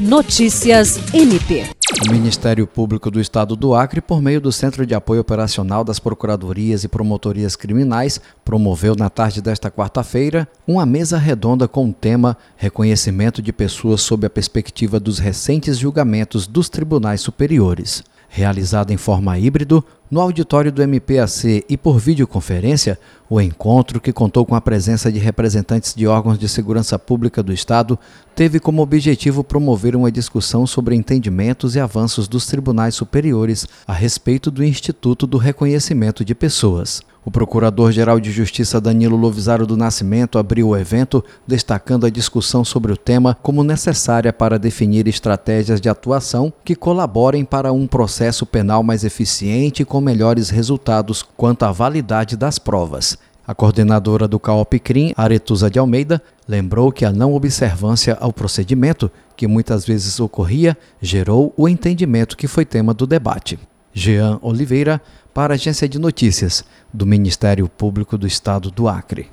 Notícias MP. O Ministério Público do Estado do Acre, por meio do Centro de Apoio Operacional das Procuradorias e Promotorias Criminais, promoveu na tarde desta quarta-feira uma mesa redonda com o tema Reconhecimento de pessoas sob a perspectiva dos recentes julgamentos dos tribunais superiores. Realizado em forma híbrido, no auditório do MPAC e por videoconferência, o encontro, que contou com a presença de representantes de órgãos de segurança pública do Estado, teve como objetivo promover uma discussão sobre entendimentos e avanços dos tribunais superiores a respeito do Instituto do Reconhecimento de Pessoas. O Procurador-Geral de Justiça Danilo Lovisaro do Nascimento abriu o evento, destacando a discussão sobre o tema como necessária para definir estratégias de atuação que colaborem para um processo penal mais eficiente e com melhores resultados quanto à validade das provas. A coordenadora do CAOP-CRIM, Aretusa de Almeida, lembrou que a não observância ao procedimento, que muitas vezes ocorria, gerou o entendimento que foi tema do debate. Jean Oliveira, para a Agência de Notícias do Ministério Público do Estado do Acre.